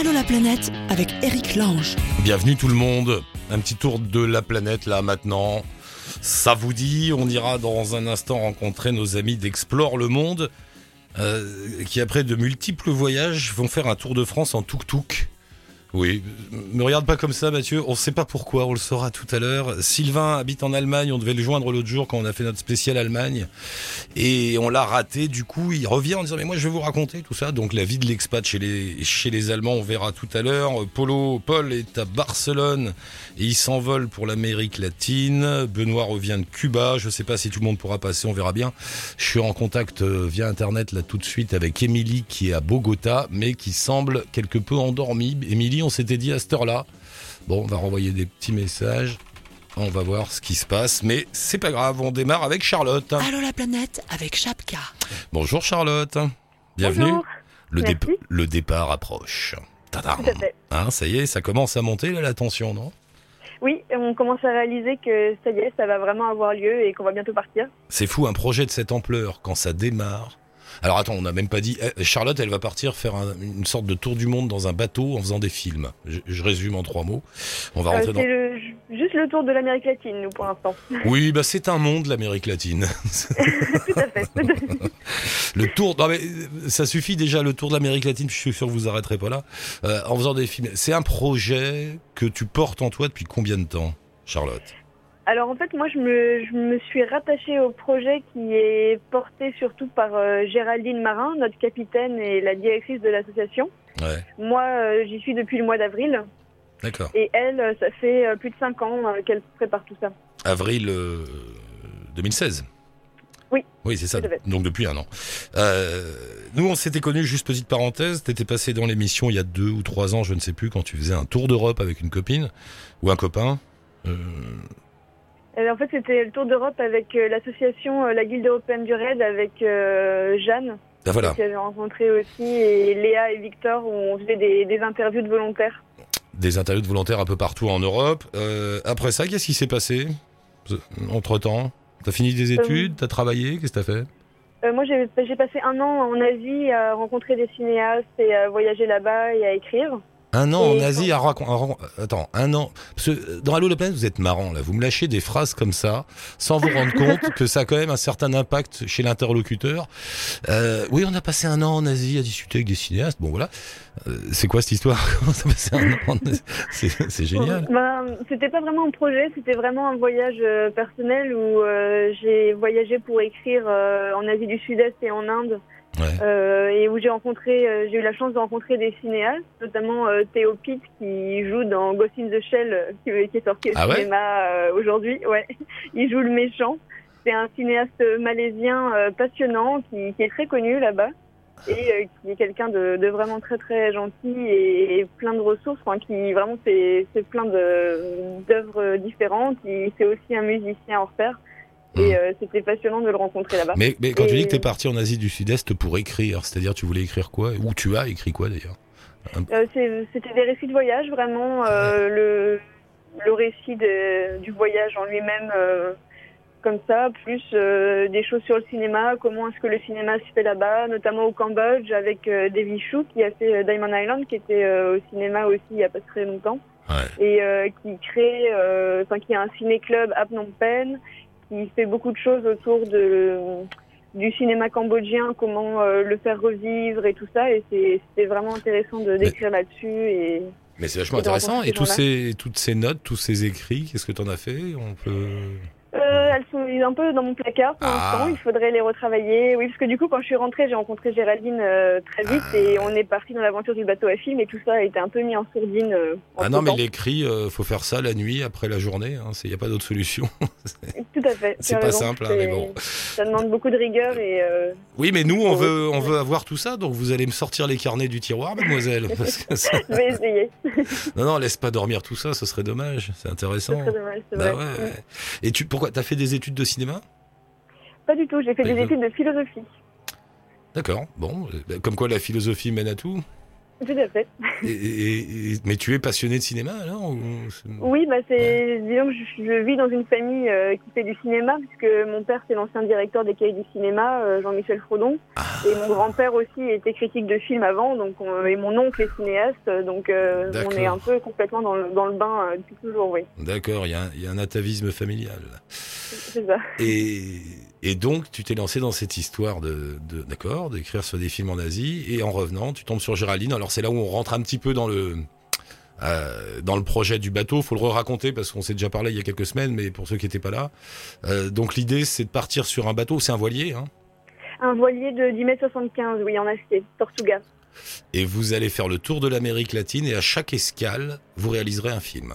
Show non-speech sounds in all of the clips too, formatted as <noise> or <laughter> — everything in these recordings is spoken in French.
Allô la planète avec Eric Lange. Bienvenue tout le monde. Un petit tour de la planète là maintenant. Ça vous dit, on ira dans un instant rencontrer nos amis d'Explore le Monde, euh, qui après de multiples voyages vont faire un tour de France en tuk-tuk. Oui, me regarde pas comme ça Mathieu, on sait pas pourquoi, on le saura tout à l'heure. Sylvain habite en Allemagne, on devait le joindre l'autre jour quand on a fait notre spécial Allemagne. Et on l'a raté, du coup il revient en disant mais moi je vais vous raconter tout ça, donc la vie de l'expat chez les, chez les Allemands on verra tout à l'heure. Polo, Paul est à Barcelone et il s'envole pour l'Amérique latine, Benoît revient de Cuba, je sais pas si tout le monde pourra passer, on verra bien. Je suis en contact euh, via internet là tout de suite avec Émilie qui est à Bogota mais qui semble quelque peu endormie. Émilie on s'était dit à cette heure-là. Bon, on va renvoyer des petits messages. On va voir ce qui se passe, mais c'est pas grave, on démarre avec Charlotte. Allô la planète avec Chapka. Bonjour Charlotte. Bienvenue. Bonjour. Le, Merci. dép- le départ approche. Tadam. Hein, ça y est, ça commence à monter là, la tension, non? Oui, on commence à réaliser que ça y est, ça va vraiment avoir lieu et qu'on va bientôt partir. C'est fou, un projet de cette ampleur, quand ça démarre. Alors attends, on n'a même pas dit. eh, Charlotte, elle va partir faire un- une sorte de tour du monde dans un bateau en faisant des films. Je, je résume en trois mots. On va Euh, rentrer dans. le- juste le tour de l'Amérique latine, nous, pour l'instant. <laughs> Oui, bah c'est un monde, l'Amérique latine. <laughs> Tout à fait. <laughs> Le tour, non mais euh, ça suffit déjà le tour de l'Amérique latine. Je suis sûr que vous arrêterez pas là. Euh, en faisant des films, c'est un projet que tu portes en toi depuis combien de temps, Charlotte? Alors, en fait, moi, je me, je me suis rattachée au projet qui est porté surtout par euh, Géraldine Marin, notre capitaine et la directrice de l'association. Ouais, Moi, euh, j'y suis depuis le mois d'avril. d'accord. Et elle, euh, ça fait euh, plus de cinq ans qu'elle prépare tout ça. Avril euh, 2016. Oui. Oui, c'est ça. Donc depuis un an. Euh, nous, on s'était connus, juste petite parenthèse. T'étais passé dans l'émission il y a deux ou trois ans, je ne sais plus, quand tu faisais un tour d'Europe avec une copine ou un copain. Euh, en fait, c'était le tour d'Europe avec euh, l'association euh, La Guilde européenne du raid avec euh, Jeanne. ah, voilà. que j'avais rencontré aussi, et Léa et Victor, où on faisait des, des interviews de volontaires. Des interviews de volontaires un peu partout en Europe. Euh, après ça, qu'est-ce qui s'est passé? Entre temps T'as fini des études T'as travaillé Qu'est-ce que t'as fait? Euh, moi, j'ai passé un an en Asie à rencontrer des cinéastes et à voyager là-bas et à écrire. Un an en Asie à raconter. Attends, un an. Parce que euh, dans Allo la planète, vous êtes marrant là. Vous me lâchez des phrases comme ça, sans vous rendre <laughs> compte que ça a quand même un certain impact chez l'interlocuteur. Euh, oui, on a passé un an en Asie à discuter avec des cinéastes. Bon voilà. Euh, c'est quoi cette histoire? <laughs> Comment ça passé un an en Asie? C'est c'est génial. Ben, c'était pas vraiment un projet, c'était vraiment un voyage euh, personnel où euh, j'ai voyagé pour écrire euh, en Asie du Sud-Est et en Inde. Ouais. Euh, et où j'ai rencontré, euh, j'ai eu la chance de rencontrer des cinéastes, notamment euh, Théo Pitt qui joue dans Ghost in the Shell, qui, qui est sorti au Ah cinéma aujourd'hui. Ouais, <laughs> il joue le méchant. C'est un cinéaste malaisien passionnant qui, qui est très connu là-bas et euh, qui est quelqu'un de, de vraiment très très gentil et, et plein de ressources. Qui vraiment c'est plein d'œuvres différentes. C'est aussi un musicien hors pair. Et euh, c'était passionnant de le rencontrer là-bas. Mais, mais quand tu dis que t'es parti en Asie du Sud-Est pour écrire, c'est-à-dire tu voulais écrire quoi? Ou tu as écrit quoi d'ailleurs? Euh, C'était des récits de voyage, vraiment. euh, le, le récit de- du voyage en lui-même, comme ça, plus des choses sur le cinéma, comment est-ce que le cinéma se fait là-bas, notamment au Cambodge, avec Davy Chou, qui a fait Diamond Island, qui était au cinéma aussi il n'y a pas très longtemps, Ouais. et qui crée, enfin, qui a un ciné-club à Phnom Penh, qui fait beaucoup de choses autour de du cinéma cambodgien, comment euh, le faire revivre et tout ça. Et c'est- c'était vraiment intéressant de d'écrire là-dessus. Et Mais c'est vachement Et intéressant. Et tous ces, toutes ces notes, tous ces écrits, qu'est-ce que t'en as fait? On peut. euh, elles sont un peu dans mon placard pour Ah. l'instant. Il faudrait les retravailler. Oui, parce que du coup, quand je suis rentrée, j'ai rencontré Géraldine euh, très vite et on est parti dans l'aventure du bateau à film et tout ça a été un peu mis en sourdine. euh, Ah non, mais l'écrit, euh, faut faire ça la nuit après la journée. Il n'y a pas d'autre solution. <laughs> Tout à fait. C'est pas raison. simple, hein, C'est- mais bon. Ça demande beaucoup de rigueur et euh, Oui, mais nous, on veut, on veut avoir tout ça, donc vous allez me sortir les carnets du tiroir, mademoiselle. <laughs> ça- je vais essayer. <laughs> Non, non, laisse pas dormir tout ça, ce serait dommage. C'est C'est intéressant. très dommage, c'est Bah ouais, ouais. Et tu, pourquoi T'as fait des études de cinéma? Pas du tout. J'ai fait des études de philosophie. D'accord. Bon, euh, bah, comme quoi la philosophie mène à tout. Tout à fait. Et- et- et- mais tu es passionné de cinéma alors ou- Oui, bah c'est disons que je, je vis dans une famille euh, qui fait du cinéma puisque mon père c'est l'ancien directeur des cahiers du cinéma, euh, Jean-Michel Frodon, et mon grand-père aussi était critique de film avant, donc on- et mon oncle est cinéaste, donc euh, on est un peu complètement dans le, dans le bain depuis toujours, oui, D'accord, il y, a un- il y a un atavisme familial. c'est ça. Et, et donc, tu t'es lancé dans cette histoire de, de- d'accord, d'écrire sur des films en Asie, et en revenant, tu tombes sur Géraldine. Alors c'est là où on rentre un petit peu dans le euh, dans le projet du bateau. Faut le raconter parce qu'on s'est déjà parlé il y a quelques semaines, mais pour ceux qui n'étaient pas là, Euh, donc l'idée c'est de partir sur un bateau. C'est un voilier, hein, Un voilier de 10 mètres 75, oui, en acier, Tortuga. et vous allez faire le tour de l'Amérique latine, et à chaque escale, vous réaliserez un film.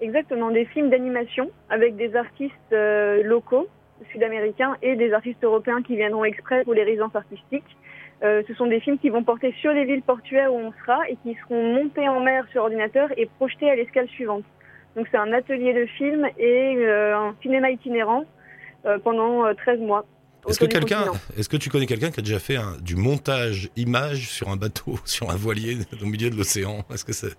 Exactement, des films d'animation avec des artistes euh, locaux, sud-américains, et des artistes européens qui viendront exprès pour les résidences artistiques. Euh, ce sont des films qui vont porter sur les villes portuaires où on sera et qui seront montés en mer sur ordinateur et projetés à l'escale suivante. Donc c'est un atelier de film et euh, un cinéma itinérant euh, pendant euh, 13 mois. Est-ce que quelqu'un, est-ce que tu connais quelqu'un qui a déjà fait un- du montage image sur un bateau, <laughs> sur un voilier au milieu de l'océan? Est-ce que c'est,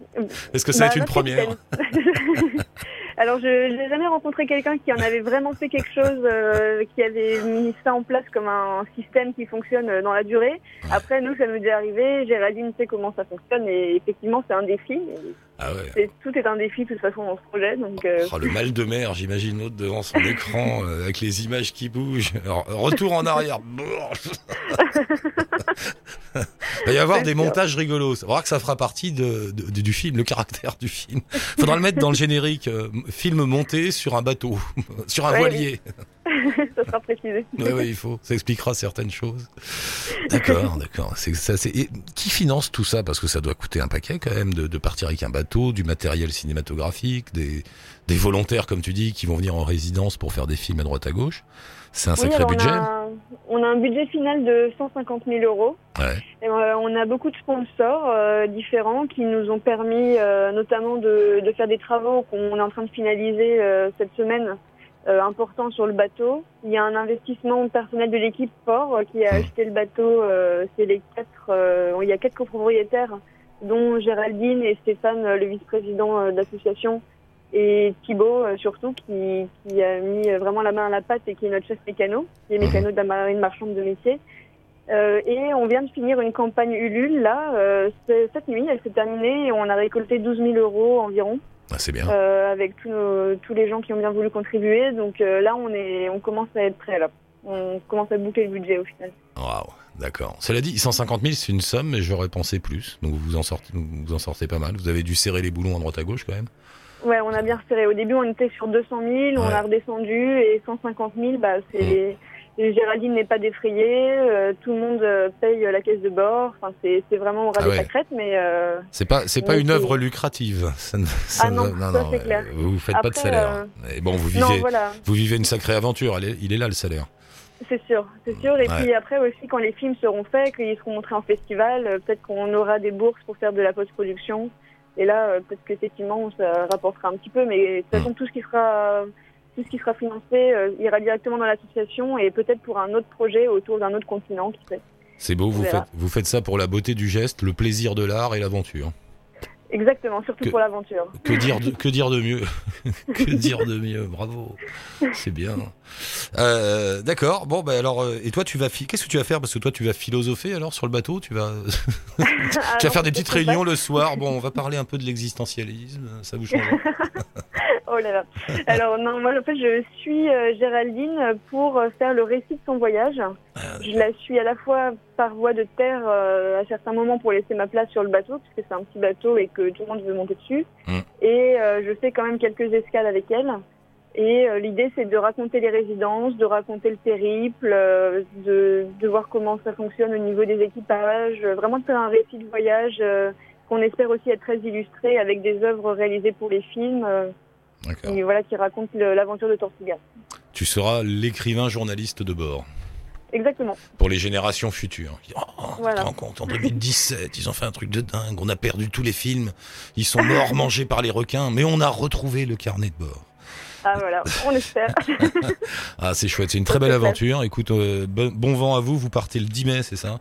est-ce que ça Bah, va être une première? <laughs> Alors, je n'ai jamais rencontré quelqu'un qui en avait vraiment fait quelque chose, euh, qui avait mis ça en place comme un système qui fonctionne euh, dans la durée. Après, nous, ça nous est déjà arrivé. Géraldine sait comment ça fonctionne et effectivement, c'est un défi. Et Ah ouais. tout est un défi, de toute façon, dans ce projet. Donc, euh, Oh, le mal de mer, j'imagine l'autre devant son <laughs> écran euh, avec les images qui bougent. Alors, retour en arrière. <laughs> Il va y avoir des sûr. montages rigolos. On voir que ça fera partie de, de- du- du film, le caractère du film. Faudra le mettre dans le <laughs> générique. euh, film monté sur un bateau, sur un Ouais, voilier. <laughs> ça sera précisé. Oui, oui, il faut. Ça expliquera certaines choses. D'accord, <laughs> d'accord. C'est ça. C'est et qui finance tout ça? Parce que ça doit coûter un paquet quand même de, de partir avec un bateau, du matériel cinématographique, des des volontaires comme tu dis qui vont venir en résidence pour faire des films à droite à gauche. C'est un Oui, sacré budget. On a, on a un budget final de 150 000 euros. Ouais. Et, euh, on a beaucoup de sponsors euh, différents qui nous ont permis euh, notamment de, de faire des travaux qu'on est en train de finaliser euh, cette semaine euh, importants sur le bateau. Il y a un investissement personnel de l'équipe Port euh, qui a acheté le bateau. euh, C'est les quatre. il y a quatre copropriétaires, dont Géraldine et Stéphane, le vice-président de l'association, et Thibaut surtout, qui, qui a mis vraiment la main à la pâte et qui est notre chef mécano, qui est mécano de la marine marchande de métier. Euh, et on vient de finir une campagne Ulule là, euh, cette nuit, elle s'est terminée et on a récolté 12 000 euros environ Ah, c'est bien. euh, avec tous, nos- tous les gens qui ont bien voulu contribuer. Donc euh, là, on est, on commence à être prêt là. On commence à boucler le budget au final. Waouh. D'accord. Cela dit, 150 000, c'est une somme, mais j'aurais pensé plus. Donc vous en sortez, vous en sortez pas mal. Vous avez dû serrer les boulons à droite à gauche quand même. Ouais, on a bien resserré. Au début, on était sur 200 000, on a redescendu et 150 000, bah, c'est Mm. Géraldine n'est pas défrayée, euh, tout le monde euh, paye la caisse de bord. Enfin, c'est vraiment au ras Ah ouais. pâquerettes, mais euh, C'est pas, c'est pas une œuvre lucrative. <laughs> Ça ne- ça Ah non, ne- ça, c'est clair. Vous faites pas de salaire. euh, Et bon, vous non, vivez, voilà. vous vivez une sacrée aventure. Est- il est là le salaire. C'est sûr, c'est sûr. Et Ouais. puis après aussi, quand les films seront faits, qu'ils seront montrés en festival, peut-être qu'on aura des bourses pour faire de la post-production. Et là, peut-être qu'effectivement, ça rapportera un petit peu. Mais de toute Hmm. façon, tout ce qui sera, tout ce qui sera financé euh, ira directement dans l'association et peut-être pour un autre projet autour d'un autre continent, qui sait. C'est beau. Vous faites, vous faites ça pour la beauté du geste, le plaisir de l'art et l'aventure. Exactement, surtout Que- pour l'aventure. Que dire de, <laughs> que dire de mieux <laughs> Que dire de mieux Bravo. C'est bien. Euh, D'accord. Bon, bah alors, euh, et toi, tu vas, qu'est-ce que tu vas faire? Parce que toi, tu vas philosopher alors sur le bateau. Tu vas, <laughs> faire des petites pas. réunions le soir. Bon, on va parler un peu de l'existentialisme. Ça vous change <laughs> Oh là là. Alors non, moi en fait je suis euh, Géraldine pour euh, faire le récit de son voyage. Ah, Je la suis à la fois par voie de terre euh, à certains moments pour laisser ma place sur le bateau puisque c'est un petit bateau et que tout le monde veut monter dessus. Mm. Et euh, je fais quand même quelques escales avec elle. Et l'idée c'est de raconter les résidences, de raconter le périple, de, de voir comment ça fonctionne au niveau des équipages, vraiment de faire un récit de voyage qu'on espère aussi être très illustré avec des œuvres réalisées pour les films. Et voilà, qui raconte l'aventure de Tortuga. Tu seras l'écrivain journaliste de bord Exactement. pour les générations futures. Oh, tu Voilà. te rends compte, en 2017, ils ont fait un truc de dingue. On a perdu tous les films. Ils sont morts <laughs> mangés par les requins, mais on a retrouvé le carnet de bord. Ah voilà, on espère. <laughs> Ah, c'est chouette, c'est une très belle aventure. Écoute, euh, bon, bon vent à vous. Vous partez le 10 mai, c'est ça?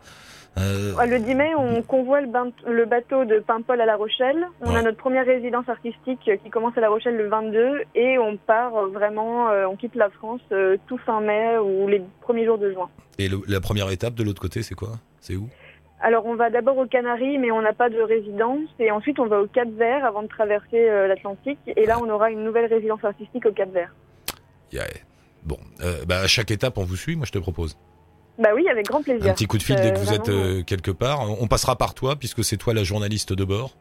Euh, Le 10 mai, on convoie le, bateau de Paimpol à La Rochelle. On Ouais. a notre première résidence artistique qui commence à La Rochelle le 22 et on part euh, vraiment, euh, on quitte la France tout fin mai ou les premiers jours de juin. et le- la première étape de l'autre côté, c'est quoi? C'est où? Alors on va d'abord aux Canaries mais on n'a pas de résidence et ensuite on va au Cap Vert avant de traverser l'Atlantique et là on aura une nouvelle résidence artistique au Cap Vert. Yeah. Bon, euh, bah, à chaque étape, on vous suit, moi je te propose. Bah oui, avec grand plaisir. Un petit coup de fil dès que Euh, vous êtes euh, quelque part. On passera par toi, puisque c'est toi la journaliste de bord.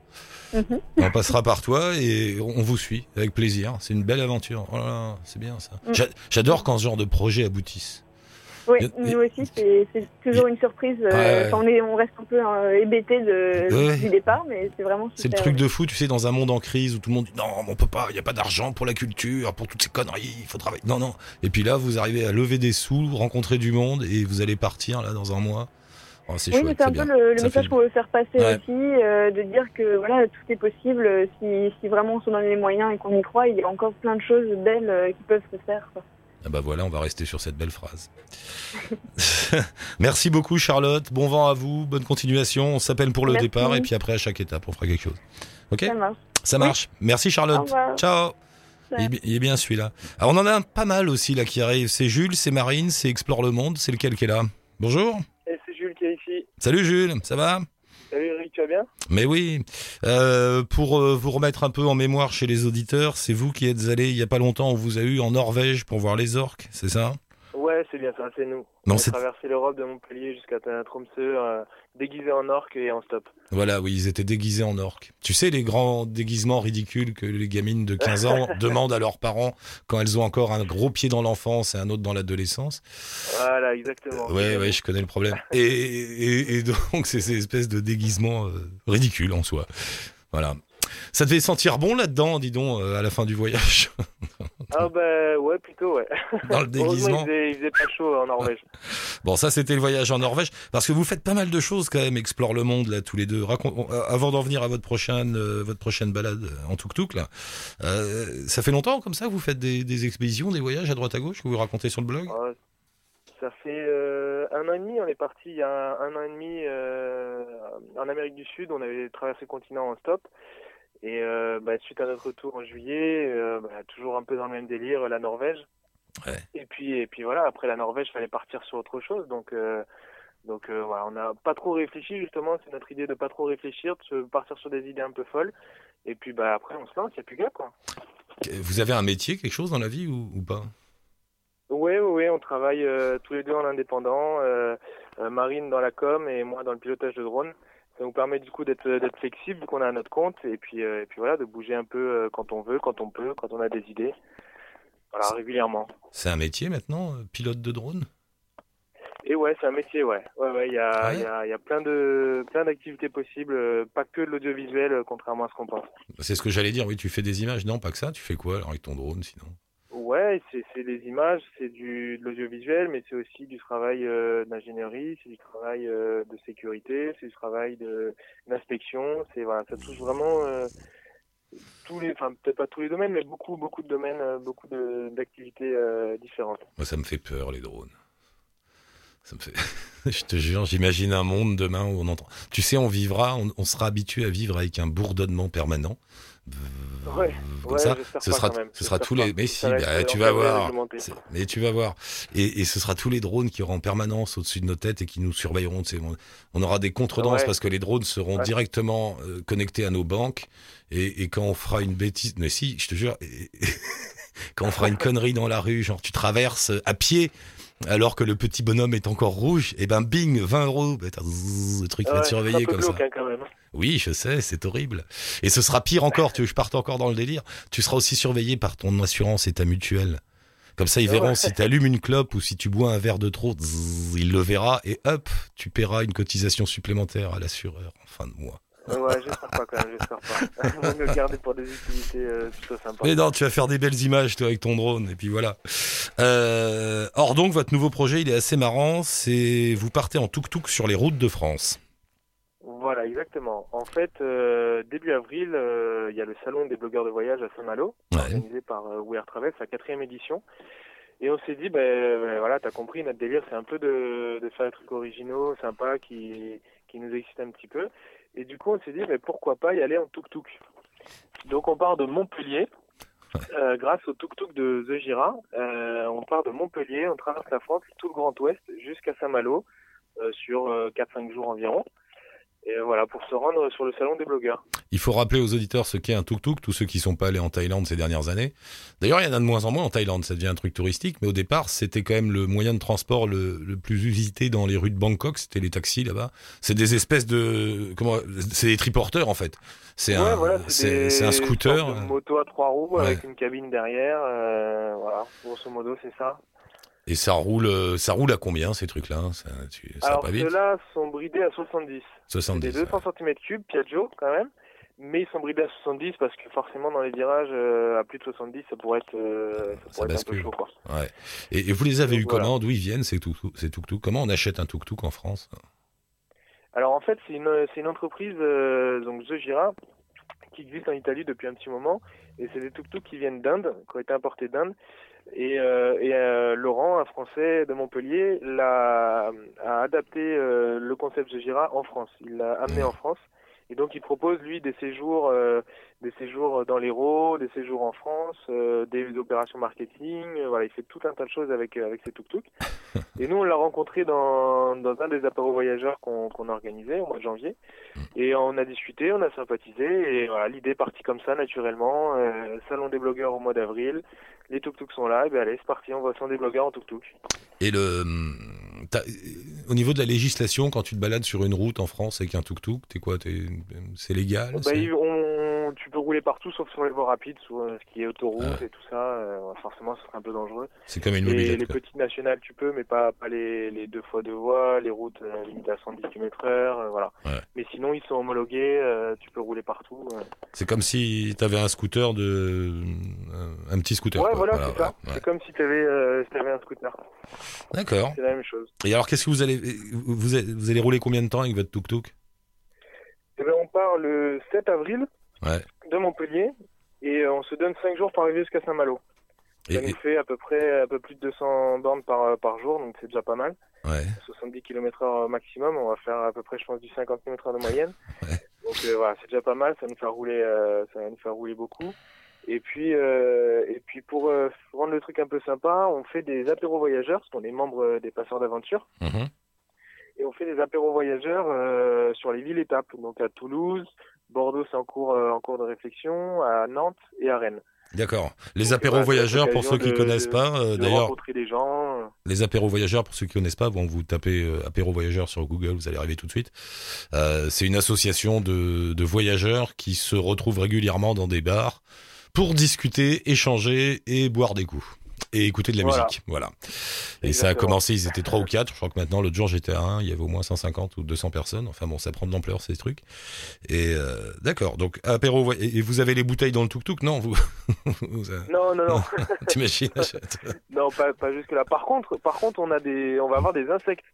Mhm. On passera par toi et on vous suit avec plaisir. C'est une belle aventure. Oh là là, c'est bien ça. Mm. J'a- J'adore quand ce genre de projet aboutissent. Oui, nous aussi, c'est toujours une surprise. euh, Ouais, on, est, on reste un peu euh, hébété de, Ouais. du départ, mais c'est vraiment. C'est le truc de fou, tu sais, dans un monde en crise où tout le monde dit non, mais on peut pas, il y a pas d'argent pour la culture, pour toutes ces conneries, il faut travailler. Non, non. Et puis là, vous arrivez à lever des sous, rencontrer du monde et vous allez partir là dans un mois. Oh, Oui, chouette, mais c'est un bien. peu le, message fait- qu'on veut faire passer Ouais. aussi, euh, de dire que voilà, tout est possible si, si vraiment on se donne les moyens et qu'on y croit. Il y a encore plein de choses belles qui peuvent se faire. quoi. Ah bah voilà, on va rester sur cette belle phrase. <laughs> Merci beaucoup Charlotte, bon vent à vous, bonne continuation. On s'appelle pour le Merci. départ et puis après à chaque étape on fera quelque chose. Ok? Ça marche. Ça marche. Merci Charlotte. Ciao. Ouais. Il est, bi- il est bien celui-là. Alors on en a un pas mal aussi là qui arrive. C'est Jules, c'est Marine, c'est Explore le monde. C'est lequel qui est là? Bonjour. Et c'est Jules qui est ici. Salut Jules, ça va Salut Eric, tu vas bien Mais oui. Euh, pour euh, vous remettre un peu en mémoire chez les auditeurs, c'est vous qui êtes allé il y a pas longtemps, on vous a eu en Norvège pour voir les orques, c'est ça? Ouais, c'est bien ça, c'est nous. Non, on a c'est- traversé l'Europe de Montpellier jusqu'à Tromsø, euh, déguisés en orque et en stop. Voilà, oui, ils étaient déguisés en orques. Tu sais, les grands déguisements ridicules que les gamines de 15 ans <laughs> demandent à leurs parents quand elles ont encore un gros pied dans l'enfance et un autre dans l'adolescence. Voilà, exactement. Ouais, ouais, je connais le problème. <laughs> Et, et, et donc, c'est ces espèces de déguisements euh, ridicules en soi. Voilà. Ça devait sentir bon là-dedans, dis donc, euh, à la fin du voyage, <laughs> Ah bah ouais, plutôt ouais. dans le <laughs> déguisement. il faisait, il faisait pas chaud en Norvège. <laughs> Bon, ça, c'était le voyage en Norvège. Parce que vous faites pas mal de choses quand même, explore le monde, là, tous les deux. Racon- euh, Avant d'en venir à votre prochaine, euh, votre prochaine balade en tuk-tuk, là. euh, ça fait longtemps comme ça que vous faites des, des expéditions, des voyages à droite à gauche que vous racontez sur le blog? Euh, ça fait euh, un an et demi, on est parti il y a un, un an et demi euh, en Amérique du Sud, on avait traversé le continent en stop. Et euh, bah, suite à notre retour en juillet, euh, bah, toujours un peu dans le même délire, la Norvège. Ouais. Et puis et puis voilà, après la Norvège, fallait partir sur autre chose. Donc euh, donc voilà, on n'a pas trop réfléchi justement. C'est notre idée de pas trop réfléchir, de partir sur des idées un peu folles. Et puis bah après, on se lance, il n'y a plus qu'à quoi. Vous avez un métier, quelque chose dans la vie ou, ou pas? Oui, oui, oui, on travaille tous les deux en indépendant, Marine dans la com et moi dans le pilotage de drone. Ça nous permet du coup d'être d'être flexible vu qu'on a notre compte et puis euh, et puis voilà de bouger un peu euh, quand on veut, quand on peut, quand on a des idées. Voilà, régulièrement. C'est un métier maintenant, euh, pilote de drone? Et ouais, c'est un métier, ouais. Ouais, ouais, il y a, Ah ouais y a, y a plein de, plein d'activités possibles, pas que de l'audiovisuel, contrairement à ce qu'on pense. C'est ce que j'allais dire, oui, tu fais des images. Non, pas que ça, tu fais quoi alors avec ton drone sinon? Ouais, c'est, des images, c'est de l'audiovisuel, mais c'est aussi du travail euh, d'ingénierie, c'est du travail euh, de sécurité, c'est du travail d'inspection, voilà, ça touche vraiment euh, tous les, enfin, peut-être pas tous les domaines, mais beaucoup, beaucoup de domaines, beaucoup d'activités différentes. Moi, ça me fait peur, les drones. Ça me fait. <laughs> Je te jure, j'imagine un monde demain où on entend. Tu sais, on vivra, on sera habitué à vivre avec un bourdonnement permanent. Ouais, Comme ouais, ça, ce sera, quand même, ce sera tous pas. les. Mais si, bah, tu vas voir. Mais tu vas voir. Et, et ce sera tous les drones qui auront en permanence au-dessus de nos têtes et qui nous surveilleront. On, aura des contredanses Ouais. parce que les drones seront directement euh, connectés à nos banques. Et, et quand on fera une bêtise, mais si, je te jure, <laughs> quand on fera une connerie dans la rue, genre tu traverses à pied alors que le petit bonhomme est encore rouge, et ben bing, 20 euros, bah, le truc va Ouais, te surveiller comme ça. hein, quand même. Oui, je sais, c'est horrible. Et ce sera pire encore, tu veux que je parte encore dans le délire. Tu seras aussi surveillé par ton assurance et ta mutuelle. Comme ça, ils Ah verront ouais. si tu allumes une clope ou si tu bois un verre de trop, zzz, il le verra et hop, tu paieras une cotisation supplémentaire à l'assureur en fin de mois. Ouais, j'espère pas quand même, j'espère pas. <laughs> Vaut mieux le garder pour des utilités euh, plutôt sympas. Mais non, tu vas faire des belles images toi avec ton drone et puis voilà. Euh, or donc, votre nouveau projet, il est assez marrant. C'est vous partez en tuk-tuk sur les routes de France. Voilà, exactement. En fait, euh, début avril, il y a le salon des blogueurs de voyage à Saint-Malo, Ouais. organisé par We Are Travel, sa quatrième édition. Et on s'est dit, ben, ben voilà, t'as compris, notre délire, c'est un peu de, de faire des trucs originaux, sympas, qui, qui nous excitent un petit peu. Et du coup, on s'est dit, mais pourquoi pas y aller en tuk-tuk Donc, on part de Montpellier, euh, grâce au tuk-tuk de The Gira. Euh, on part de Montpellier, on traverse la France, tout le Grand Ouest, jusqu'à Saint-Malo, euh, sur 4-5 jours environ. Et voilà, pour se rendre sur le salon des blogueurs. Il faut rappeler aux auditeurs ce qu'est un tuk-tuk, tous ceux qui sont pas allés en Thaïlande ces dernières années. D'ailleurs, il y en a de moins en moins en Thaïlande, ça devient un truc touristique, mais au départ, c'était quand même le moyen de transport le, le plus usité dans les rues de Bangkok, c'était les taxis là-bas. C'est des espèces de comment c'est des triporteurs en fait. C'est Ouais, un voilà, c'est un scooter. de moto à trois roues Ouais. avec une cabine derrière. euh, voilà, grosso modo, c'est ça. Et ça roule, euh, ça roule à combien ces trucs-là Ça, tu, ça Alors, ceux-là sont bridés à 70. C'est 70. des 200 cm cubes Piaggio quand même, mais ils sont bridés à 70 parce que forcément dans les virages euh, à plus de 70 ça pourrait être, euh, ça Ça pourrait être un peu bascule. chaud quoi. Ouais. Et, et vous les avez Donc, eu voilà. comment? D'où ils viennent ces tuk-tuk ces tuk-tuk? Comment on achète un tuk-tuk en France? Alors en fait c'est une, entreprise euh, donc The Gira qui existe en Italie depuis un petit moment et c'est des tuk-tuk qui viennent d'Inde, qui ont été importés d'Inde. Et, euh, et euh, Laurent, un Français de Montpellier, l'a a adapté euh, le concept de Gira en France. Il l'a amené en France. Et donc il propose lui des séjours, euh, des séjours dans l'Hérault, des séjours en France, euh, des opérations marketing. voilà, il fait tout un tas de choses avec avec ses tuk-tuk. <laughs> Et nous on l'a rencontré dans dans un des apéros voyageurs qu'on qu'on a organisé au mois de janvier. Et on a discuté, on a sympathisé et voilà, l'idée est partie comme ça naturellement. Euh, salon des blogueurs au mois d'avril, les tuk-tuk sont là, et ben allez c'est parti, on va salon des blogueurs en tuk-tuk. Et le, hum, au niveau de la législation, quand tu te balades sur une route en France avec un tuk-tuk, t'es quoi C'est légal Bah, on, tu peux rouler partout sauf sur les voies rapides, sur euh, ce qui est autoroute Ah. et tout ça. euh, forcément, ce serait un peu dangereux. C'est comme une Et mobilette. les quoi. petites nationales, tu peux, mais pas, pas les, les deux fois deux voies, les routes euh, limitées à 110 km heure, euh, voilà. Ouais. Mais sinon, ils sont homologués, euh, tu peux rouler partout. euh. C'est comme si t'avais un scooter de, un, petit scooter. ouais, quoi. voilà, c'est ça. ouais. C'est comme si tu avais, un scooter. D'accord. C'est la même chose. Et alors, qu'est-ce que vous allez, vous, vous allez rouler combien de temps avec votre tuk-tuk? Eh ben, on part le 7 avril Ouais. de Montpellier et on se donne 5 jours pour arriver jusqu'à Saint-Malo. Et, Ça et- nous fait à peu près un peu plus de 200 bornes par, par jour, donc c'est déjà pas mal. ouais. 70 km heure maximum, on va faire à peu près, je pense, du 50 km heure de moyenne. <laughs> Ouais. Donc euh, voilà, c'est déjà pas mal, ça va nous faire rouler, euh, ça nous faire rouler beaucoup. Et puis, euh, et puis pour rendre le truc un peu sympa, on fait des apéros voyageurs, parce qu'on est membre des passeurs d'aventure, Mhm. et on fait des apéros voyageurs sur les villes étapes, donc à Toulouse, Bordeaux c'est en cours, euh, en cours de réflexion, à Nantes et à Rennes. D'accord. Les Donc, apéros voilà, voyageurs, pour ceux qui de- connaissent pas, euh, d'ailleurs, rencontrer des gens. euh, les apéros voyageurs, pour ceux qui connaissent pas, vous taper euh, apéros voyageurs sur Google, vous allez arriver tout de suite. Euh, c'est une association de, de voyageurs qui se retrouvent régulièrement dans des bars pour discuter, échanger et boire des coups. Et écouter de la Voilà. musique, voilà. Et ça a commencé, ils étaient trois ou quatre. Je crois que maintenant, l'autre jour, j'étais à un, il y avait au moins 150 ou 200 personnes. Enfin bon, ça prend de l'ampleur ces trucs. Et euh, d'accord. Donc apéro, et vous avez les bouteilles dans le tuk-tuk? Non, vous, <laughs> vous euh, Non, non, non. <laughs> t'imagines <laughs> Non, pas, pas jusque là. Par contre, par contre, on a des, on va avoir des insectes.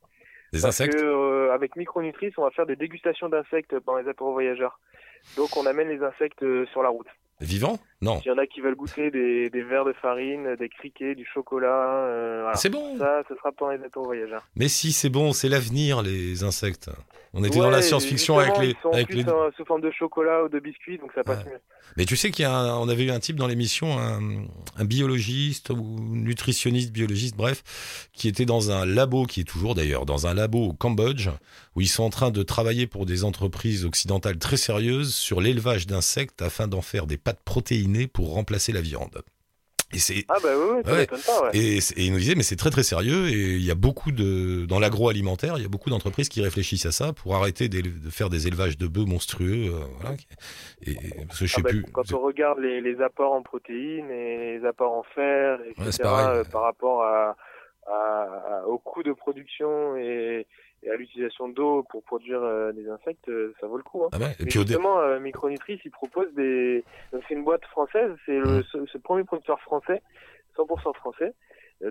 des Parce insectes? que, euh, avec Micronutris, on va faire des dégustations d'insectes pendant les apéros voyageurs. Donc, on amène les insectes sur la route. vivants? Non. Il y en a qui veulent goûter des, des verres de farine, des criquets, du chocolat. euh, voilà. C'est bon. Ça, ce sera pendant les apéros voyageurs. Mais si, c'est bon, c'est l'avenir, les insectes. On était dans la science-fiction avec les, Ils sont avec plus les. sous forme de chocolat ou de biscuits, donc ça passe Ouais. mieux. Mais tu sais qu'il y a, un- on avait eu un type dans l'émission, un, un biologiste ou nutritionniste, biologiste, bref, qui était dans un labo, qui est toujours d'ailleurs dans un labo au Cambodge, où ils sont en train de travailler pour des entreprises occidentales très sérieuses sur l'élevage d'insectes afin d'en faire des pâtes protéinées pour remplacer la viande. Et c'est Ah bah oui, oui, ça Ouais. m'étonne pas, ouais. Et, et il nous disait, mais c'est très très sérieux et il y a beaucoup de, dans l'agroalimentaire, il y a beaucoup d'entreprises qui réfléchissent à ça pour arrêter de faire des élevages de bœufs monstrueux. euh, voilà. Et, et- parce que je sais Ah bah, plus. Quand on regarde les, les apports en protéines et les apports en fer, etc., pareil. euh, par rapport à, à- à- au coût de production et, et à l'utilisation d'eau pour produire euh, des insectes, euh, ça vaut le coup. Hein. Ah ouais, et puis justement, euh, Micronutris, il propose des. donc, C'est une boîte française, c'est le, Mmh. ce, ce premier producteur français, 100% français,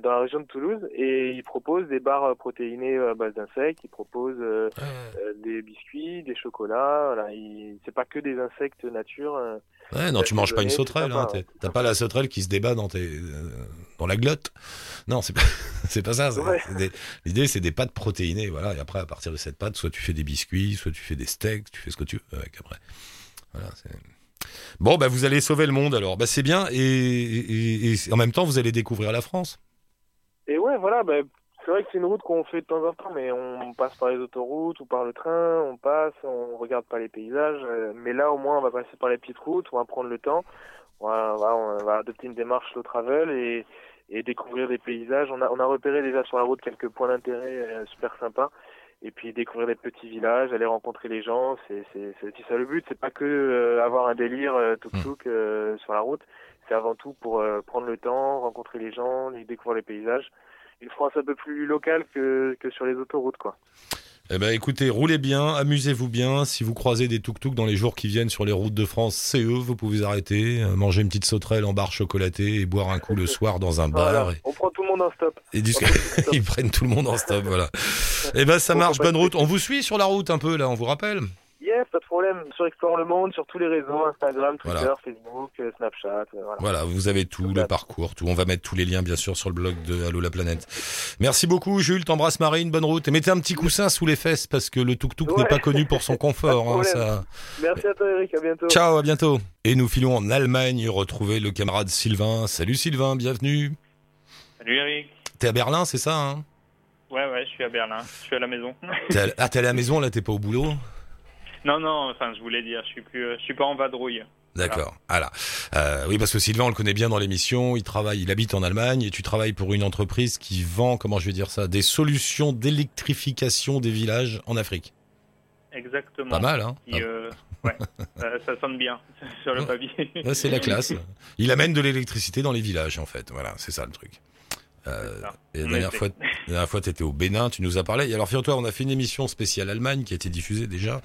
dans la région de Toulouse et ils proposent des barres protéinées à base d'insectes, ils proposent euh, euh, des biscuits, des chocolats. Voilà, ils- c'est pas que des insectes nature. euh. Ouais, non, tu manges pas une sauterelle. Hein. T'as pas la sauterelle qui se débat dans, tes, euh, dans la glotte. Non, c'est pas, <laughs> c'est pas ça. Ouais. L'idée, c'est des pâtes protéinées. Voilà. Et après, à partir de cette pâte, soit tu fais des biscuits, soit tu fais des steaks, tu fais ce que tu veux avec après. Voilà, c'est- Bon, bah, vous allez sauver le monde alors. Bah, c'est bien. Et, et- et en même temps, vous allez découvrir la France. Et ouais, voilà, bah, c'est vrai que c'est une route qu'on fait de temps en temps, mais on passe par les autoroutes ou par le train, on passe, on regarde pas les paysages. euh, mais là, au moins, on va passer par les petites routes, on va prendre le temps, on va, on va, on va adopter une démarche slow travel et, et découvrir des paysages. On a, on a repéré déjà sur la route quelques points d'intérêt euh, super sympas. Et puis découvrir des petits villages, aller rencontrer les gens, c'est c'est ça le but. C'est pas que euh, avoir un délire euh, tuk-tuk euh, sur la route. C'est avant tout pour euh, prendre le temps, rencontrer les gens, les découvrir les paysages. Une France un peu plus locale que, que sur les autoroutes, quoi. Eh ben, écoutez, roulez bien, amusez-vous bien. Si vous croisez des tuk-tuk dans les jours qui viennent sur les routes de France, c'est eux, vous pouvez arrêter, euh, manger une petite sauterelle en barre chocolatée et boire un coup le soir dans un bar. Voilà. et- On prend tout le monde en stop. Et <laughs> ils prennent tout le monde en stop, voilà. <laughs> Eh ben ça marche, bonne route. On vous suit sur la route un peu là, on vous rappelle. Yes, pas de problème. Sur Explore le Monde, sur tous les réseaux, Instagram, Twitter, Voilà. Facebook, euh, Snapchat, euh, voilà. Voilà, vous avez tout, le parcours, tout. On va mettre tous les liens bien sûr sur le blog de Allo la planète. Merci beaucoup Jules, t'embrasse Marine, bonne route. Et mettez un petit coussin sous les fesses parce que le tuk-tuk n'est pas connu pour son <laughs> confort. Hein, ça... Merci à toi, Eric. À bientôt. Ciao, à bientôt. Et nous filons en Allemagne retrouver le camarade Sylvain. Salut Sylvain, bienvenue. Salut Eric. T'es à Berlin, c'est ça hein? Ouais, ouais, je suis à Berlin. Je suis à la maison. T'es à... Ah, t'es à la maison là, t'es pas au boulot? Non, non, enfin, je voulais dire, je suis plus, je suis pas en vadrouille. D'accord. Voilà. Euh, oui, parce que Sylvain, on le connaît bien dans l'émission. Il travaille, il habite en Allemagne et tu travailles pour une entreprise qui vend, comment je vais dire ça, des solutions d'électrification des villages en Afrique. Exactement. Pas mal, hein Et, euh, ouais, <laughs> ça, ça sonne bien <laughs> sur le papier. Ah, C'est la classe. Il amène de l'électricité dans les villages, en fait. Voilà, c'est ça le truc. Euh, et la En dernière fois, la dernière fois, tu étais au Bénin, tu nous as parlé. Et alors, figure-toi, on a fait une émission spéciale Allemagne qui a été diffusée déjà,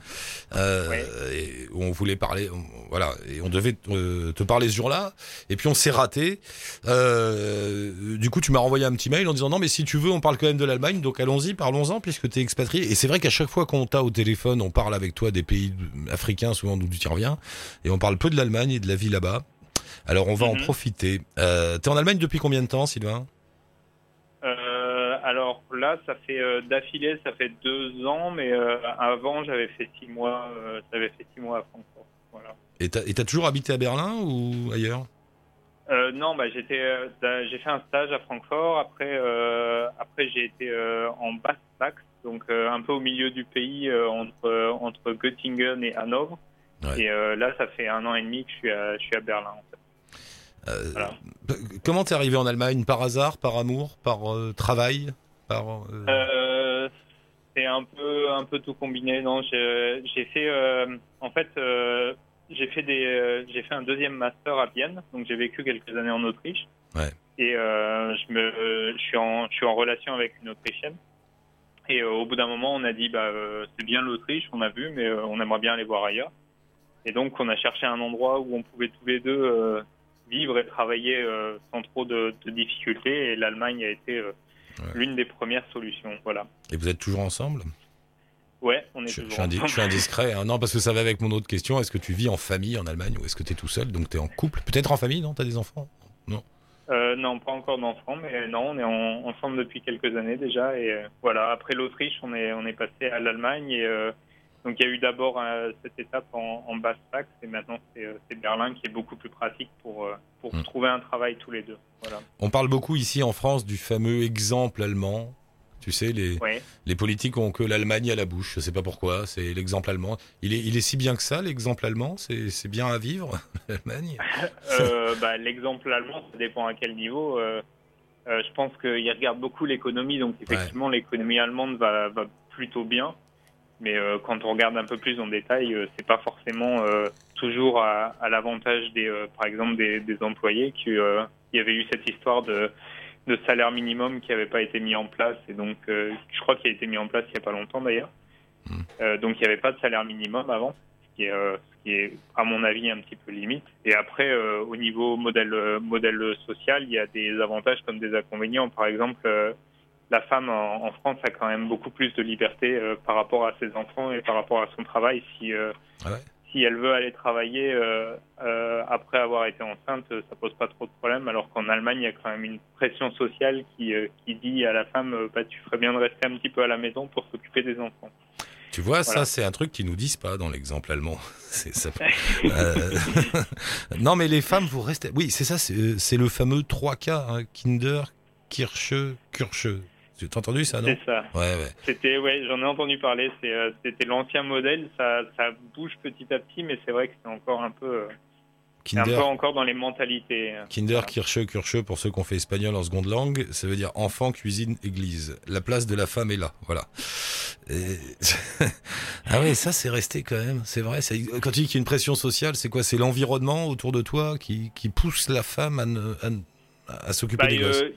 euh, Ouais. et où on voulait parler, on- voilà, et on devait euh, te parler ce jour-là, et puis on s'est raté. Euh, du coup, tu m'as renvoyé un petit mail en disant non, mais si tu veux, on parle quand même de l'Allemagne, donc allons-y, parlons-en, puisque tu es expatrié. Et c'est vrai qu'à chaque fois qu'on t'a au téléphone, on parle avec toi des pays africains, souvent d'où tu reviens, et on parle peu de l'Allemagne et de la vie là-bas. Alors, on va en Mhm. profiter. Euh, T'es en Allemagne depuis combien de temps, Sylvain? Euh, là, ça fait euh, d'affilée, ça fait deux ans, mais euh, avant, j'avais fait six mois, euh, j'avais fait six mois à Francfort. Voilà. Et t'as et t'as toujours habité à Berlin ou ailleurs? Euh, non, bah j'étais, euh, j'ai fait un stage à Francfort. Après, euh, après j'ai été en Basse-Saxe, donc un peu au milieu du pays, entre entre Göttingen et Hanovre. Ouais. Et là, ça fait un an et demi que je suis à, je suis à Berlin. En fait. Voilà. Comment t'es arrivé en Allemagne? Par hasard? Par amour? Par travail? Euh, Euh, c'est un peu un peu tout combiné. Non, j'ai fait euh, en fait euh, j'ai fait des j'ai fait un deuxième master à Vienne, donc j'ai vécu quelques années en Autriche. Ouais. Et je me je suis en je suis en relation avec une Autrichienne. Et au bout d'un moment, on a dit bah c'est bien l'Autriche, on a vu, mais on aimerait bien aller voir ailleurs. Et donc on a cherché un endroit où on pouvait tous les deux vivre et travailler euh, sans trop de, de difficultés. Et l'Allemagne a été euh, Ouais. l'une des premières solutions. Voilà. Et vous êtes toujours ensemble? Ouais, on est je, toujours ensemble. je suis <laughs> indiscret. hein. Non, parce que ça va avec mon autre question. Est-ce que tu vis en famille en Allemagne ou est-ce que tu es tout seul Donc tu es en couple? Peut-être en famille, non? T'as des enfants? Euh, non, pas encore d'enfants, mais non, on est en- ensemble depuis quelques années déjà. Et euh, voilà, après l'Autriche, on est, on est passé à l'Allemagne. Et euh, donc il y a eu d'abord euh, cette étape en, en Basse-Saxe et maintenant c'est euh, c'est Berlin qui est beaucoup plus pratique pour, euh, pour Hmm. trouver un travail tous les deux. Voilà. On parle beaucoup ici en France du fameux exemple allemand. Tu sais, les, Ouais. les politiques ont que l'Allemagne à la bouche. Je sais pas pourquoi. C'est l'exemple allemand. Il est, il est si bien que ça, l'exemple allemand? C'est bien à vivre, <laughs> l'Allemagne? <laughs> Bah, L'exemple allemand, ça dépend à quel niveau. Je pense qu'ils regardent beaucoup l'économie, donc effectivement l'économie allemande va, va plutôt bien. Mais euh, quand on regarde un peu plus en détail, euh, c'est pas forcément euh, toujours à, à l'avantage des, euh, par exemple, des, des employés. Qui, euh, il y avait eu cette histoire de, de salaire minimum qui n'avait pas été mis en place, et donc je crois qu'il a été mis en place il y a pas longtemps d'ailleurs. Mm. Euh, donc il n'y avait pas de salaire minimum avant, ce qui qui est, ce qui est à mon avis un petit peu limite. Et après, au niveau modèle modèle social, il y a des avantages comme des inconvénients. Par exemple, la femme en, France a quand même beaucoup plus de liberté par rapport à ses enfants et par rapport à son travail. Si ah si elle veut aller travailler euh, euh, après avoir été enceinte, ça pose pas trop de problèmes. Alors qu'en Allemagne, il y a quand même une pression sociale qui, euh, qui dit à la femme, bah, tu ferais bien de rester un petit peu à la maison pour s'occuper des enfants. Tu vois, ça c'est un truc qu'ils nous disent pas dans l'exemple allemand. <laughs> Ça... <laughs> non, mais les femmes, vous restez. Oui, c'est ça, c'est le fameux 3K, hein, Kinder, Kirche, Kirche. Tu as entendu ça, non C'est ça. Ouais, ouais. C'était, ouais, j'en ai entendu parler. Euh, c'était l'ancien modèle. Ça, ça bouge petit à petit, mais c'est vrai que c'est encore un peu. Euh, Kinder, un peu encore dans les mentalités. Hein. Kinder, Kirche, Kirche, pour ceux qui ont fait espagnol en seconde langue, ça veut dire enfant, cuisine, église. La place de la femme est là, voilà. <laughs> ah oui, ça c'est resté quand même, c'est vrai. Quand tu dis qu'il y a une pression sociale, c'est quoi? C'est l'environnement autour de toi qui, qui pousse la femme à, à, s'occuper bah, des gosses? euh,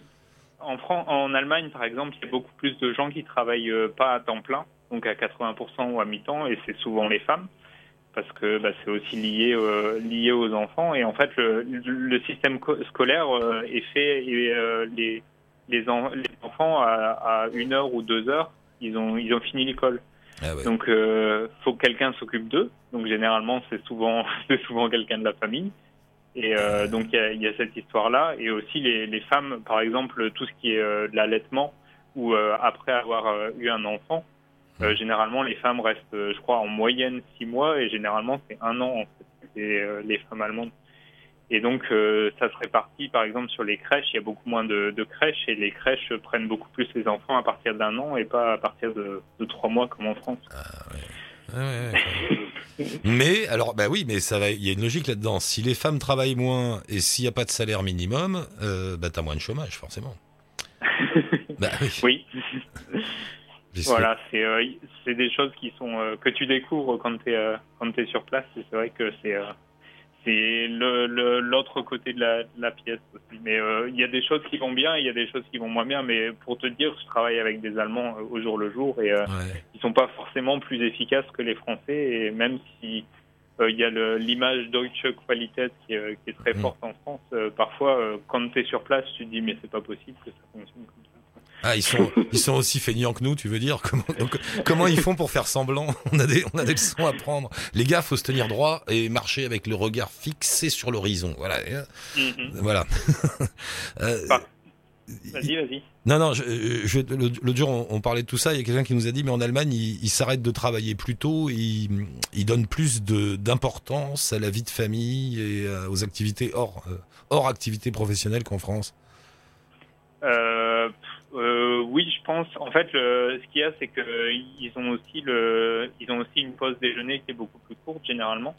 en, en Allemagne, par exemple, il y a beaucoup plus de gens qui travaillent euh, pas à temps plein, donc à 80% ou à mi-temps, et c'est souvent les femmes, parce que bah, c'est aussi lié, euh, lié aux enfants. Et en fait, le, système scolaire euh, est fait, et les, les, enfants, à, une heure ou deux heures, ils ont, ils ont fini l'école. Ah donc, il faut que quelqu'un s'occupe d'eux. Donc, généralement, c'est souvent, <laughs> c'est souvent quelqu'un de la famille. Et euh, donc il y, a, cette histoire-là, et aussi les, les, femmes, par exemple, tout ce qui est euh, l'allaitement, ou euh, après avoir eu un enfant, généralement les femmes restent, je crois, en moyenne six mois, et généralement c'est un an en fait, les femmes allemandes. Et donc ça se répartit, par exemple, sur les crèches, il y a beaucoup moins de, de, crèches, et les crèches prennent beaucoup plus les enfants à partir d'un an, et pas à partir de, de trois mois comme en France. Ah, ouais mais alors, bah oui, mais ça va. Il y a une logique là-dedans. Si les femmes travaillent moins et s'il n'y a pas de salaire minimum, euh, bah t'as moins de chômage, forcément. <laughs> bah oui. voilà, c'est euh, c'est des choses qui sont euh, que tu découvres quand tu es euh, quand es sur place. C'est vrai que c'est c'est l'autre le, côté de la, la, pièce aussi. Mais euh, il y a des choses qui vont bien, il y a des choses qui vont moins bien. Mais pour te dire, je travaille avec des Allemands euh, au jour le jour et euh, ils sont pas forcément plus efficaces que les Français. Et même si euh, il y a l'image Deutsche Qualität qui, est, qui est très forte en France, parfois quand tu es sur place, tu te dis mais c'est pas possible que ça fonctionne comme ça. Ah, ils sont, <laughs> ils sont aussi feignants que nous, tu veux dire? Comment, comment ils font pour faire semblant? On a, des, on a des leçons à prendre. Les gars, faut se tenir droit et marcher avec le regard fixé sur l'horizon. Voilà. Mm-hmm. Voilà. <laughs> euh, vas-y, vas-y. Non, non, je, je, l'autre jour, on, on, parlait de tout ça. Il y a quelqu'un qui nous a dit, mais en Allemagne, ils s'arrêtent de travailler plus tôt. Ils, ils donnent plus d'importance à la vie de famille et euh, aux activités hors, euh, hors activités professionnelles qu'en France. Euh, euh, oui, je pense. En fait, le, ce qu'il y a, c'est qu'ils ont aussi le, ils ont aussi une pause déjeuner qui est beaucoup plus courte généralement.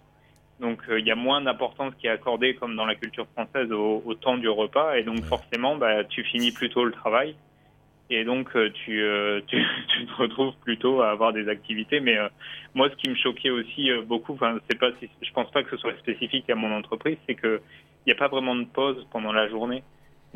Donc, euh, il y a moins d'importance qui est accordée, comme dans la culture française, au, au temps du repas. Et donc, forcément, bah, tu finis plus tôt le travail. Et donc, euh, tu, euh, <laughs> tu, tu, te retrouves plutôt à avoir des activités. Mais moi, ce qui me choquait aussi beaucoup, c'est pas, je pense pas que ce soit spécifique à mon entreprise, c'est que il n'y a pas vraiment de pause pendant la journée.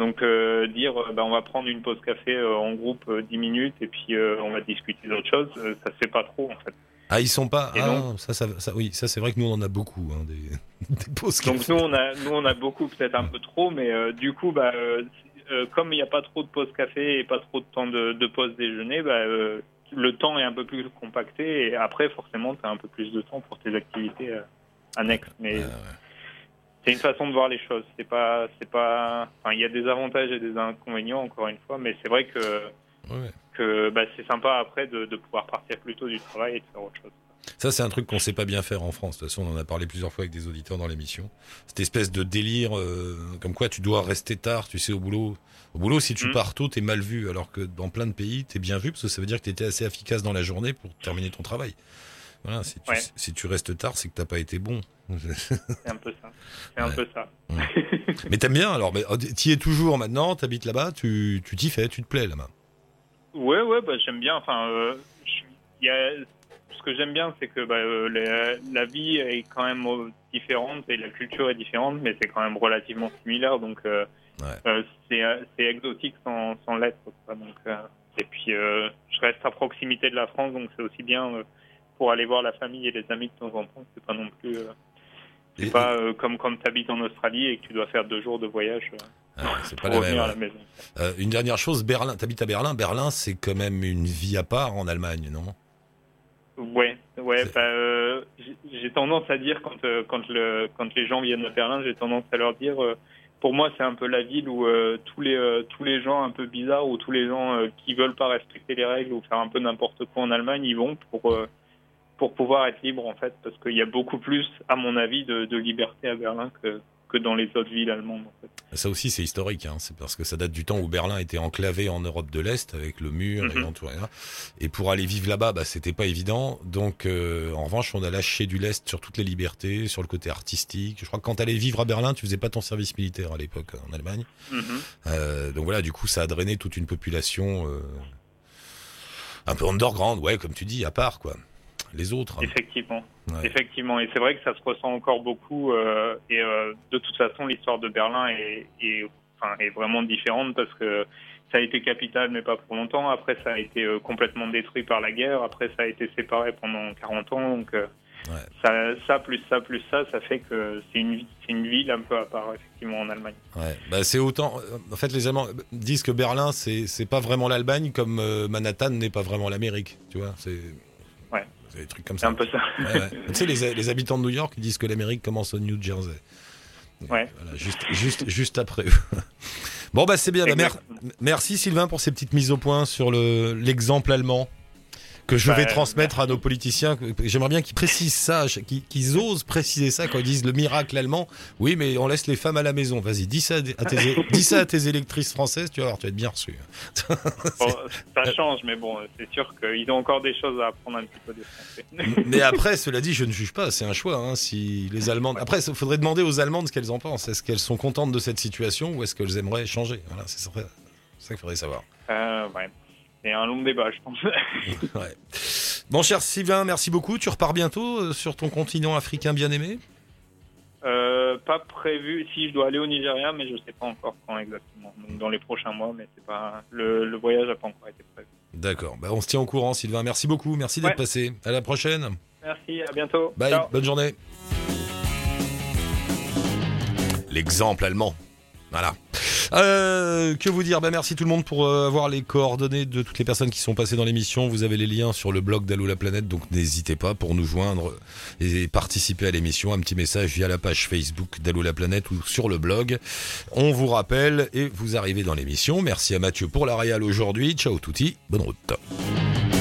Donc euh, dire euh, bah, on va prendre une pause café euh, en groupe 10 minutes et puis on va discuter d'autres choses, ça se fait pas trop en fait. Ah ils sont pas ah, ça, ça, ça, oui ça c'est vrai que nous on en a beaucoup hein, des, <laughs> des, pauses café. Donc nous on a nous on a beaucoup peut-être un peu trop mais du coup bah comme il n'y a pas trop de pause café et pas trop de temps de, de pause déjeuner bah le temps est un peu plus compacté et après forcément tu as un peu plus de temps pour tes activités annexes mais c'est une façon de voir les choses. C'est pas, c'est pas. Enfin, il y a des avantages et des inconvénients encore une fois, mais c'est vrai que que bah, c'est sympa après de, de, pouvoir partir plus tôt du travail et de faire autre chose. Ça, c'est un truc qu'on sait pas bien faire en France. De toute façon, on en a parlé plusieurs fois avec des auditeurs dans l'émission. Cette espèce de délire, euh, comme quoi tu dois rester tard, tu sais, au boulot. Au boulot, si tu mmh. pars tôt, t'es mal vu, alors que dans plein de pays, t'es bien vu, parce que ça veut dire que t'étais assez efficace dans la journée pour terminer ton travail. Voilà, si tu, si tu restes tard, c'est que t'as pas été bon. C'est un peu ça. C'est un peu ça. <laughs> mais t'aimes bien alors oh, Tu y es toujours maintenant, t'habites là-bas, tu t'y fais, tu te plais là-bas Ouais, ouais, bah, j'aime bien. Enfin, euh, y a, ce que j'aime bien, c'est que bah, euh, la, vie est quand même différente et la culture est différente, mais c'est quand même relativement similaire. Donc, euh, euh c'est exotique sans, sans l'être. Donc, et puis, je reste à proximité de la France, donc c'est aussi bien pour aller voir la famille et les amis de temps en temps. C'est pas non plus. euh, c'est pas euh, comme quand tu habites en Australie et que tu dois faire deux jours de voyage euh, Ah, c'est pas pour la revenir même. à la maison. Euh, une dernière chose, Berlin, t'habites à Berlin. Berlin, c'est quand même une vie à part en Allemagne, non? Ouais, ouais. Bah, euh, j'ai- tendance à dire quand euh, quand le quand les gens viennent à Berlin, j'ai tendance à leur dire. pour moi, c'est un peu la ville où tous les tous les gens un peu bizarres ou tous les gens qui veulent pas respecter les règles ou faire un peu n'importe quoi en Allemagne, ils vont pour pour pouvoir être libres en fait, parce qu'il y a beaucoup plus, à mon avis, de, de liberté à Berlin que que dans les autres villes allemandes. En fait. Ça aussi, c'est historique. Hein. C'est parce que ça date du temps où Berlin était enclavé en Europe de l'Est avec le mur et Mhm. Et pour aller vivre là-bas, bah, c'était pas évident. Donc, euh, en revanche, on a lâché du lest sur toutes les libertés, sur le côté artistique. Je crois que quand t'allais vivre à Berlin, tu faisais pas ton service militaire à l'époque en Allemagne. Mhm. Euh, donc voilà, du coup, ça a drainé toute une population euh, un peu underground, ouais, comme tu dis, à part quoi. Les autres. Effectivement. Ouais. Effectivement, et c'est vrai que ça se ressent encore beaucoup. euh, et euh, de toute façon, l'histoire de Berlin est, est, enfin, est vraiment différente parce que ça a été capitale, mais pas pour longtemps. Après, ça a été euh, complètement détruit par la guerre. Après, ça a été séparé pendant 40 ans. Donc, Ouais. ça, ça, plus ça, plus ça, ça fait que c'est une, ville un peu à part, effectivement, en Allemagne. Ouais, bah c'est autant. En fait, les Allemands disent que Berlin, c'est pas vraiment l'Allemagne, comme Manhattan n'est pas vraiment l'Amérique. Tu vois, c'est. Ouais. C'est des trucs comme ça. un peu ça. Ouais, ouais. <laughs> tu sais, les, les habitants de New York disent que l'Amérique commence au New Jersey. Ouais. Voilà, juste, juste, juste après. <laughs> Bon, bah c'est bien. Bah, mer- merci Sylvain pour ces petites mises au point sur le l'exemple allemand que je Bah, vais transmettre à nos politiciens. J'aimerais bien qu'ils précisent ça, qu'ils osent préciser ça quand ils disent le miracle allemand. Oui, mais on laisse les femmes à la maison. Vas-y, dis ça à tes, dis ça à tes électrices françaises, tu vas voir, tu vas être bien reçu. Bon, ça change, mais bon, c'est sûr qu'ils ont encore des choses à apprendre un petit peu des Français. Mais après, cela dit, je ne juge pas, c'est un choix. hein, si les Allemandes. Après, il faudrait demander aux Allemandes ce qu'elles en pensent. Est-ce qu'elles sont contentes de cette situation ou est-ce qu'elles aimeraient changer? Voilà, c'est ça, c'est ça qu'il faudrait savoir. Euh, ouais. C'est un long débat, je pense. <laughs> Ouais. Bon, cher Sylvain, merci beaucoup. Tu repars bientôt euh, sur ton continent africain bien aimé Euh, pas prévu. Si je dois aller au Nigeria, mais je sais pas encore quand exactement. Donc dans les prochains mois, mais c'est pas le, le voyage n'a pas encore été prévu. D'accord. Bah, on se tient au courant, Sylvain. Merci beaucoup. Merci d'être Ouais. passé. À la prochaine. Merci, à bientôt. Bye. Ciao. Bonne journée. L'exemple allemand. Voilà. Euh, que vous dire? Bah Merci tout le monde pour euh, avoir les coordonnées de toutes les personnes qui sont passées dans l'émission. Vous avez les liens sur le blog d'Allo la planète, donc n'hésitez pas pour nous joindre et participer à l'émission. Un petit message via la page Facebook d'Allo la planète ou sur le blog. On vous rappelle et vous arrivez dans l'émission. Merci à Mathieu pour la réal aujourd'hui. Ciao touti, bonne route.